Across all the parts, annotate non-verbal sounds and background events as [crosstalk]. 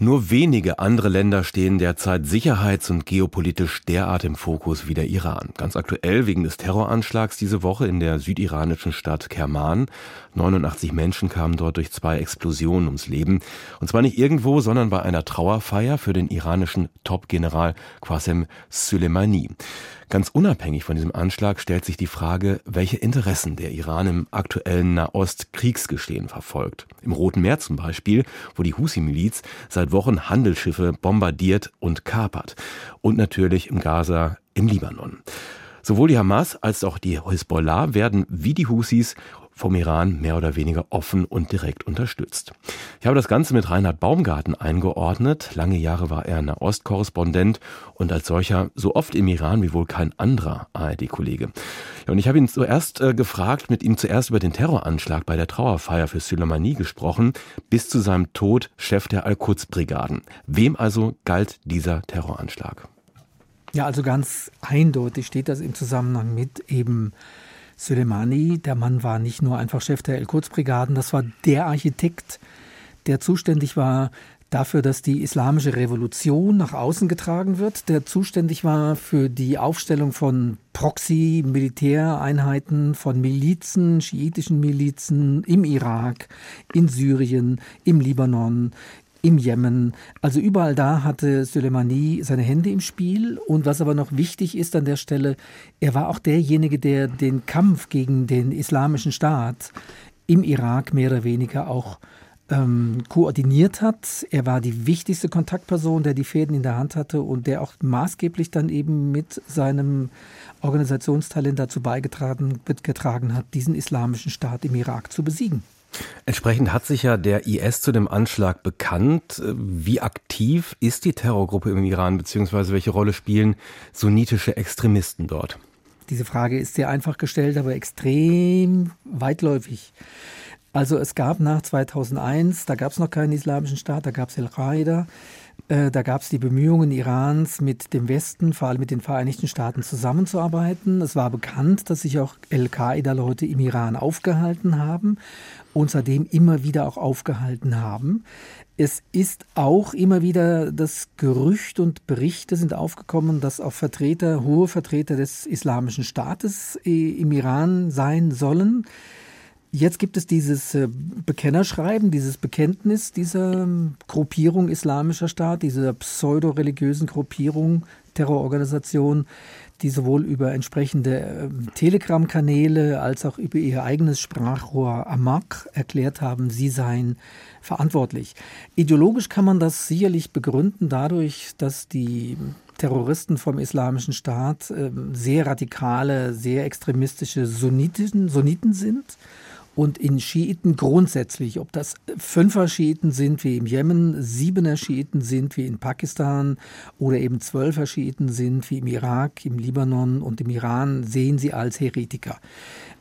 Nur wenige andere Länder stehen derzeit sicherheits- und geopolitisch derart im Fokus wie der Iran. Ganz aktuell wegen des Terroranschlags diese Woche in der südiranischen Stadt Kerman. 89 Menschen kamen dort durch zwei Explosionen ums Leben. Und zwar nicht irgendwo, sondern bei einer Trauerfeier für den iranischen Top-General Qasem Soleimani. Ganz unabhängig von diesem Anschlag stellt sich die Frage, welche Interessen der Iran im aktuellen Nahost-Kriegsgeschehen verfolgt. Im Roten Meer zum Beispiel, wo die Husi-Miliz seit Wochen Handelsschiffe bombardiert und kapert. Und natürlich im Gaza, im Libanon. Sowohl die Hamas als auch die Hezbollah werden wie die Husis vom Iran mehr oder weniger offen und direkt unterstützt. Ich habe das Ganze mit Reinhard Baumgarten eingeordnet. Lange Jahre war er Nahostkorrespondent und als solcher so oft im Iran wie wohl kein anderer ARD-Kollege. Ja, und ich habe ihn zuerst äh, gefragt, mit ihm zuerst über den Terroranschlag bei der Trauerfeier für Soleimani gesprochen, bis zu seinem Tod Chef der Al-Quds-Brigaden. Wem also galt dieser Terroranschlag? Ja, also ganz eindeutig steht das im Zusammenhang mit eben Soleimani, der Mann war nicht nur einfach Chef der El-Quds-Brigaden, das war der Architekt, der zuständig war dafür, dass die islamische Revolution nach außen getragen wird, der zuständig war für die Aufstellung von Proxy-Militäreinheiten, von Milizen, schiitischen Milizen im Irak, in Syrien, im Libanon, im Jemen. Also überall da hatte Soleimani seine Hände im Spiel. Und was aber noch wichtig ist an der Stelle, er war auch derjenige, der den Kampf gegen den islamischen Staat im Irak mehr oder weniger auch ähm, koordiniert hat. Er war die wichtigste Kontaktperson, der die Fäden in der Hand hatte und der auch maßgeblich dann eben mit seinem Organisationstalent dazu beigetragen getragen hat, diesen islamischen Staat im Irak zu besiegen. Entsprechend hat sich ja der IS zu dem Anschlag bekannt. Wie aktiv ist die Terrorgruppe im Iran, beziehungsweise welche Rolle spielen sunnitische Extremisten dort? Diese Frage ist sehr einfach gestellt, aber extrem weitläufig. Also es gab nach 2001, da gab es noch keinen islamischen Staat, da gab es Al-Qaida. Äh, da gab es die Bemühungen Irans mit dem Westen, vor allem mit den Vereinigten Staaten zusammenzuarbeiten. Es war bekannt, dass sich auch Al-Qaida-Leute im Iran aufgehalten haben und seitdem immer wieder auch aufgehalten haben. Es ist auch immer wieder das Gerücht und Berichte sind aufgekommen, dass auch Vertreter, hohe Vertreter des Islamischen Staates äh, im Iran sein sollen. Jetzt gibt es dieses äh, Bekennerschreiben, dieses Bekenntnis dieser ähm, Gruppierung Islamischer Staat, dieser pseudo-religiösen Gruppierung, Terrororganisation, die sowohl über entsprechende ähm, Telegram-Kanäle als auch über ihr eigenes Sprachrohr Amak erklärt haben, sie seien verantwortlich. Ideologisch kann man das sicherlich begründen dadurch, dass die Terroristen vom Islamischen Staat ähm, sehr radikale, sehr extremistische Sunniten, Sunniten sind und in Schiiten grundsätzlich, ob das Fünfer-Schiiten sind wie im Jemen, Siebener-Schiiten sind wie in Pakistan oder eben Zwölfer-Schiiten sind wie im Irak, im Libanon und im Iran, sehen sie als Heretiker.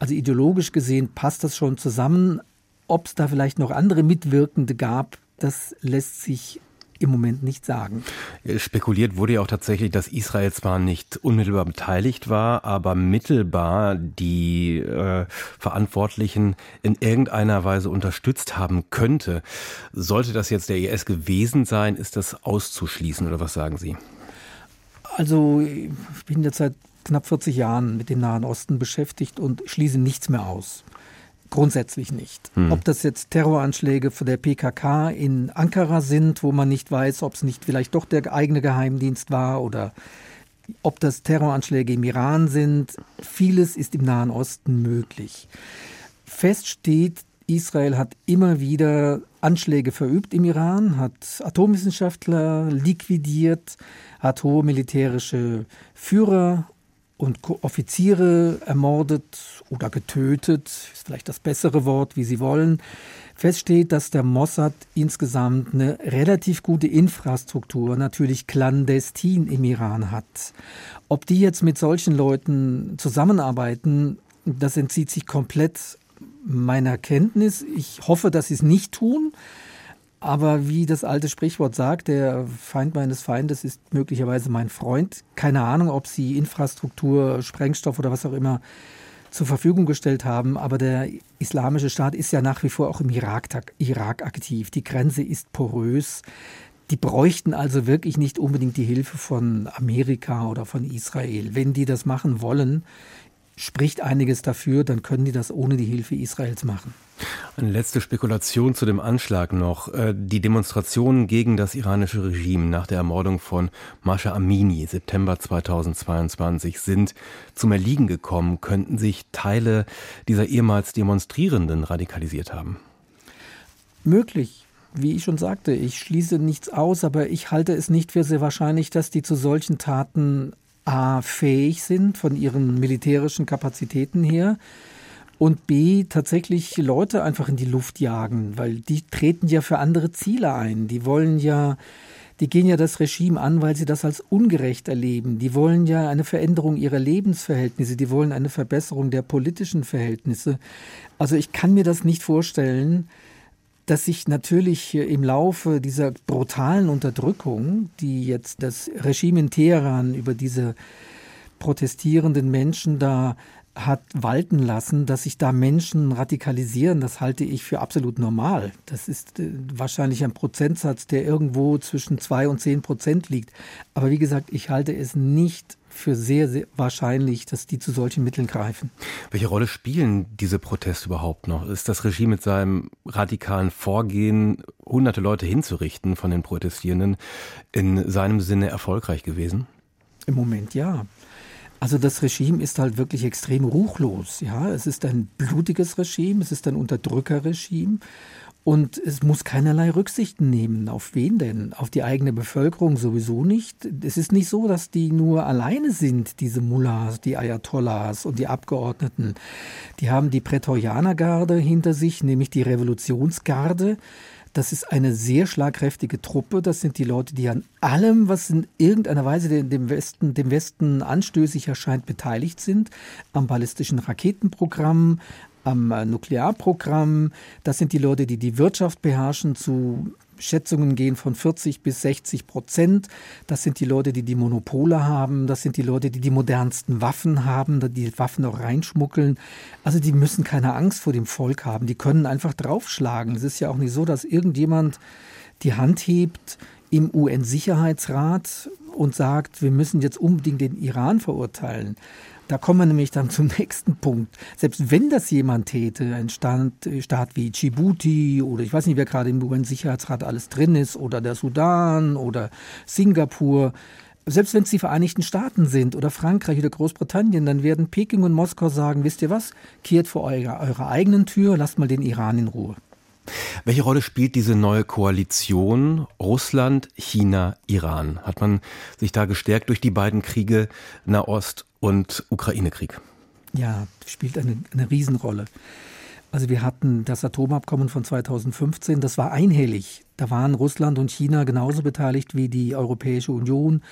Also ideologisch gesehen passt das schon zusammen. Ob es da vielleicht noch andere Mitwirkende gab, das lässt sich im Moment nicht sagen. Spekuliert wurde ja auch tatsächlich, dass Israel zwar nicht unmittelbar beteiligt war, aber mittelbar die äh, Verantwortlichen in irgendeiner Weise unterstützt haben könnte. Sollte das jetzt der IS gewesen sein, ist das auszuschließen oder was sagen Sie? Also ich bin jetzt seit knapp 40 Jahren mit dem Nahen Osten beschäftigt und schließe nichts mehr aus. Grundsätzlich nicht. Hm. Ob das jetzt Terroranschläge von der PKK in Ankara sind, wo man nicht weiß, ob es nicht vielleicht doch der eigene Geheimdienst war oder ob das Terroranschläge im Iran sind. Vieles ist im Nahen Osten möglich. Fest steht, Israel hat immer wieder Anschläge verübt im Iran, hat Atomwissenschaftler liquidiert, hat hohe militärische Führer und Offiziere ermordet oder getötet, ist vielleicht das bessere Wort, wie Sie wollen. Feststeht, dass der Mossad insgesamt eine relativ gute Infrastruktur, natürlich clandestin im Iran hat. Ob die jetzt mit solchen Leuten zusammenarbeiten, das entzieht sich komplett meiner Kenntnis. Ich hoffe, dass sie es nicht tun. Aber wie das alte Sprichwort sagt, der Feind meines Feindes ist möglicherweise mein Freund. Keine Ahnung, ob sie Infrastruktur, Sprengstoff oder was auch immer zur Verfügung gestellt haben. Aber der Islamische Staat ist ja nach wie vor auch im Irak, Irak aktiv. Die Grenze ist porös. Die bräuchten also wirklich nicht unbedingt die Hilfe von Amerika oder von Israel. Wenn die das machen wollen, spricht einiges dafür, dann können die das ohne die Hilfe Israels machen. Eine letzte Spekulation zu dem Anschlag noch. Äh, die Demonstrationen gegen das iranische Regime nach der Ermordung von Masha Amini September 2022 sind zum Erliegen gekommen. Könnten sich Teile dieser ehemals Demonstrierenden radikalisiert haben? Möglich. Wie ich schon sagte, ich schließe nichts aus, aber ich halte es nicht für sehr wahrscheinlich, dass die zu solchen Taten A fähig sind von ihren militärischen Kapazitäten her und B tatsächlich Leute einfach in die Luft jagen, weil die treten ja für andere Ziele ein. Die wollen ja, die gehen ja das Regime an, weil sie das als ungerecht erleben. Die wollen ja eine Veränderung ihrer Lebensverhältnisse, die wollen eine Verbesserung der politischen Verhältnisse. Also ich kann mir das nicht vorstellen, dass sich natürlich im Laufe dieser brutalen Unterdrückung, die jetzt das Regime in Teheran über diese protestierenden Menschen da hat walten lassen, dass sich da Menschen radikalisieren, das halte ich für absolut normal. Das ist äh, wahrscheinlich ein Prozentsatz, der irgendwo zwischen zwei und zehn Prozent liegt. Aber wie gesagt, ich halte es nicht für sehr, sehr wahrscheinlich, dass die zu solchen Mitteln greifen. Welche Rolle spielen diese Proteste überhaupt noch? Ist das Regime mit seinem radikalen Vorgehen, hunderte Leute hinzurichten von den Protestierenden, in seinem Sinne erfolgreich gewesen? Im Moment ja. Also das Regime ist halt wirklich extrem ruchlos. Ja, es ist ein blutiges Regime, es ist ein Unterdrückerregime und es muss keinerlei Rücksichten nehmen. Auf wen denn? Auf die eigene Bevölkerung sowieso nicht. Es ist nicht so, dass die nur alleine sind, diese Mullahs, die Ayatollahs und die Abgeordneten. Die haben die Prätorianergarde hinter sich, nämlich die Revolutionsgarde. Das ist eine sehr schlagkräftige Truppe. Das sind die Leute, die an allem, was in irgendeiner Weise dem Westen, dem Westen anstößig erscheint, beteiligt sind. Am ballistischen Raketenprogramm, am äh, Nuklearprogramm. Das sind die Leute, die die Wirtschaft beherrschen zu Schätzungen gehen von 40 bis 60 Prozent. Das sind die Leute, die die Monopole haben. Das sind die Leute, die die modernsten Waffen haben, die Waffen auch reinschmuggeln. Also die müssen keine Angst vor dem Volk haben. Die können einfach draufschlagen. Es ist ja auch nicht so, dass irgendjemand die Hand hebt im UN-Sicherheitsrat und sagt, wir müssen jetzt unbedingt den Iran verurteilen. Da kommen wir nämlich dann zum [laughs] nächsten Punkt. Selbst wenn das jemand täte, ein Staat, Staat wie Djibouti oder ich weiß nicht, wer gerade im UN-Sicherheitsrat alles drin ist, oder der Sudan oder Singapur, selbst wenn es die Vereinigten Staaten sind oder Frankreich oder Großbritannien, dann werden Peking und Moskau sagen, wisst ihr was, kehrt vor eurer, eurer eigenen Tür, lasst mal den Iran in Ruhe. Welche Rolle spielt diese neue Koalition Russland, China, Iran? Hat man sich da gestärkt durch die beiden Kriege Nahost und Ukraine-Krieg? Ja, spielt eine, eine Riesenrolle. Also wir hatten das Atomabkommen von 2015, das war einhellig. Da waren Russland und China genauso beteiligt wie die Europäische Union,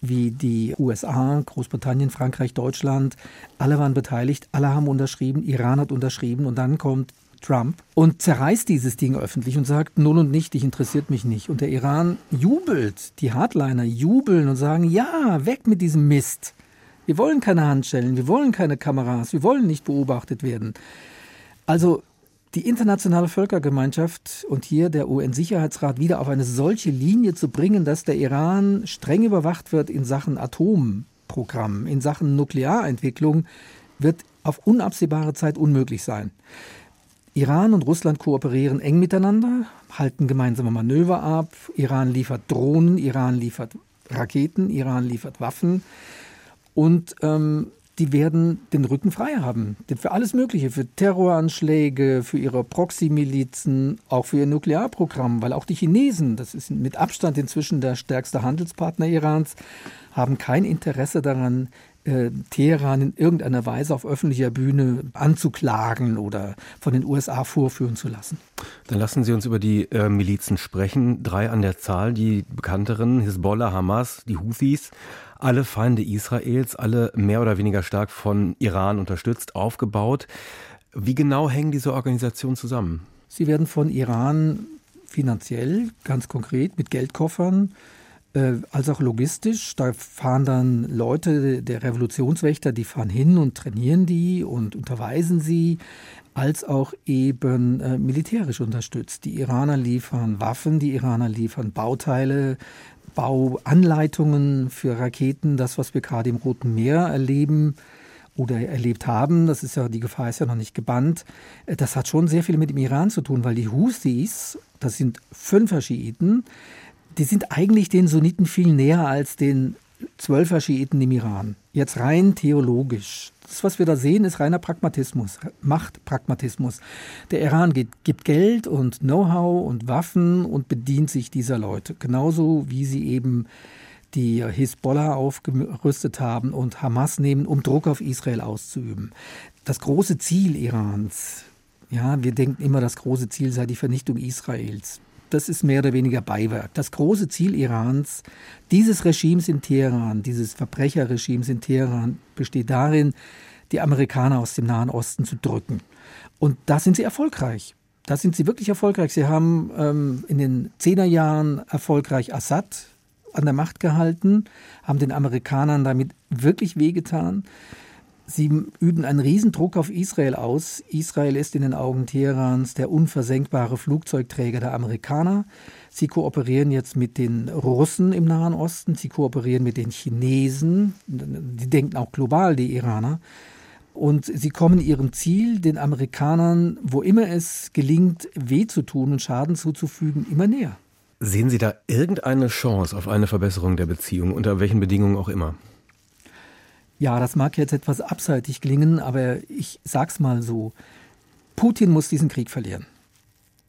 wie die USA, Großbritannien, Frankreich, Deutschland. Alle waren beteiligt, alle haben unterschrieben, Iran hat unterschrieben und dann kommt Trump und zerreißt dieses Ding öffentlich und sagt, null und nichtig, interessiert mich nicht. Und der Iran jubelt, die Hardliner jubeln und sagen, ja, weg mit diesem Mist. Wir wollen keine Handschellen, wir wollen keine Kameras, wir wollen nicht beobachtet werden. Also die internationale Völkergemeinschaft und hier der UN-Sicherheitsrat wieder auf eine solche Linie zu bringen, dass der Iran streng überwacht wird in Sachen Atomprogramm, in Sachen Nuklearentwicklung, wird auf unabsehbare Zeit unmöglich sein. Iran und Russland kooperieren eng miteinander, halten gemeinsame Manöver ab. Iran liefert Drohnen, Iran liefert Raketen, Iran liefert Waffen. Und ähm, die werden den Rücken frei haben. Für alles Mögliche, für Terroranschläge, für ihre Proxy-Milizen, auch für ihr Nuklearprogramm, weil auch die Chinesen, das ist mit Abstand inzwischen der stärkste Handelspartner Irans, haben kein Interesse daran, äh, Teheran in irgendeiner Weise auf öffentlicher Bühne anzuklagen oder von den USA vorführen zu lassen. Dann lassen Sie uns über die äh, Milizen sprechen. Drei an der Zahl, die bekannteren, Hisbollah, Hamas, die Houthis. Alle Feinde Israels, alle mehr oder weniger stark von Iran unterstützt, aufgebaut. Wie genau hängen diese Organisationen zusammen? Sie werden von Iran finanziell, ganz konkret, mit Geldkoffern äh, als auch logistisch. Da fahren dann Leute der Revolutionswächter, die fahren hin und trainieren die und unterweisen sie, als auch eben äh, militärisch unterstützt. Die Iraner liefern Waffen, die Iraner liefern Bauteile, Bauanleitungen für Raketen, das, was wir gerade im Roten Meer erleben oder erlebt haben, das ist ja, die Gefahr ist ja noch nicht gebannt, äh, das hat schon sehr viel mit dem Iran zu tun, weil die Houthis, das sind fünfer Schiiten, die sind eigentlich den Sunniten viel näher als den Zwölfer Schiiten im Iran. Jetzt rein theologisch. Das, was wir da sehen, ist reiner Pragmatismus, Machtpragmatismus. Der Iran gibt, gibt Geld und Know-how und Waffen und bedient sich dieser Leute. Genauso wie sie eben die Hisbollah aufgerüstet haben und Hamas nehmen, um Druck auf Israel auszuüben. Das große Ziel Irans, ja, wir denken immer, das große Ziel sei die Vernichtung Israels das ist mehr oder weniger Beiwerk. Das große Ziel Irans, dieses Regimes in Teheran, dieses Verbrecherregimes in Teheran, besteht darin, die Amerikaner aus dem Nahen Osten zu drücken. Und da sind sie erfolgreich. Da sind sie wirklich erfolgreich. Sie haben ähm, in den Zehnerjahren erfolgreich Assad an der Macht gehalten, haben den Amerikanern damit wirklich wehgetan. Sie üben einen Riesendruck auf Israel aus. Israel ist in den Augen Teherans der unversenkbare Flugzeugträger der Amerikaner. Sie kooperieren jetzt mit den Russen im Nahen Osten, sie kooperieren mit den Chinesen, die denken auch global, die Iraner. Und sie kommen ihrem Ziel, den Amerikanern, wo immer es gelingt, weh zu tun und Schaden zuzufügen, immer näher. Sehen Sie da irgendeine Chance auf eine Verbesserung der Beziehung, unter welchen Bedingungen auch immer? Ja, das mag jetzt etwas abseitig klingen, aber ich sag's mal so. Putin muss diesen Krieg verlieren.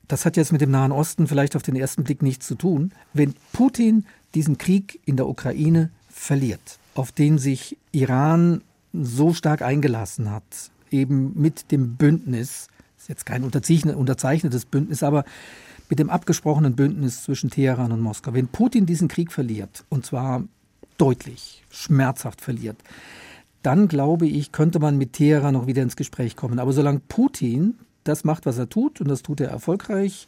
Das hat jetzt mit dem Nahen Osten vielleicht auf den ersten Blick nichts zu tun. Wenn Putin diesen Krieg in der Ukraine verliert, auf den sich Iran so stark eingelassen hat, eben mit dem Bündnis, ist jetzt kein unterzeichnetes Bündnis, aber mit dem abgesprochenen Bündnis zwischen Teheran und Moskau. Wenn Putin diesen Krieg verliert, und zwar deutlich, schmerzhaft verliert, dann glaube ich, könnte man mit Teheran noch wieder ins Gespräch kommen. Aber solange Putin das macht, was er tut, und das tut er erfolgreich,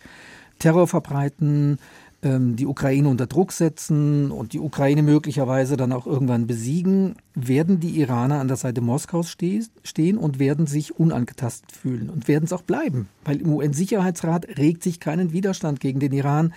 Terror verbreiten, ähm, die Ukraine unter Druck setzen und die Ukraine möglicherweise dann auch irgendwann besiegen, werden die Iraner an der Seite Moskaus stehen und werden sich unangetastet fühlen und werden es auch bleiben, weil im UN-Sicherheitsrat regt sich keinen Widerstand gegen den Iran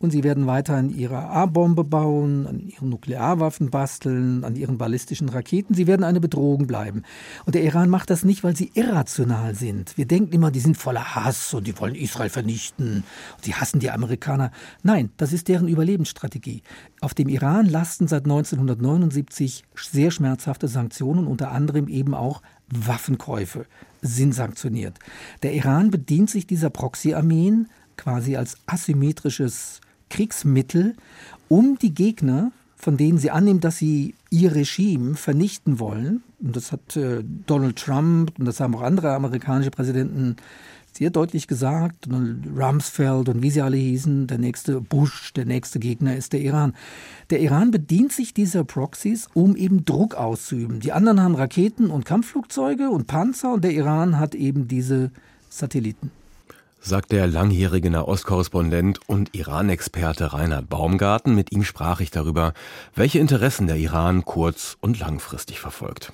und sie werden weiter an ihrer A-Bombe bauen, an ihren Nuklearwaffen basteln, an ihren ballistischen Raketen. Sie werden eine Bedrohung bleiben. Und der Iran macht das nicht, weil sie irrational sind. Wir denken immer, die sind voller Hass und die wollen Israel vernichten. Und sie hassen die Amerikaner. Nein, das ist deren Überlebensstrategie. Auf dem Iran lasten seit 1979 sehr schmerzhafte Sanktionen, unter anderem eben auch Waffenkäufe sind sanktioniert. Der Iran bedient sich dieser Proxy-Armeen quasi als asymmetrisches Kriegsmittel, um die Gegner, von denen sie annehmen, dass sie ihr Regime vernichten wollen, und das hat äh, Donald Trump und das haben auch andere amerikanische Präsidenten sehr deutlich gesagt, Donald Rumsfeld und wie sie alle hießen, der nächste Bush, der nächste Gegner ist der Iran. Der Iran bedient sich dieser Proxys, um eben Druck auszuüben. Die anderen haben Raketen und Kampfflugzeuge und Panzer und der Iran hat eben diese Satelliten sagt der langjährige Nahostkorrespondent und Iran-Experte Reinhard Baumgarten. Mit ihm sprach ich darüber, welche Interessen der Iran kurz- und langfristig verfolgt.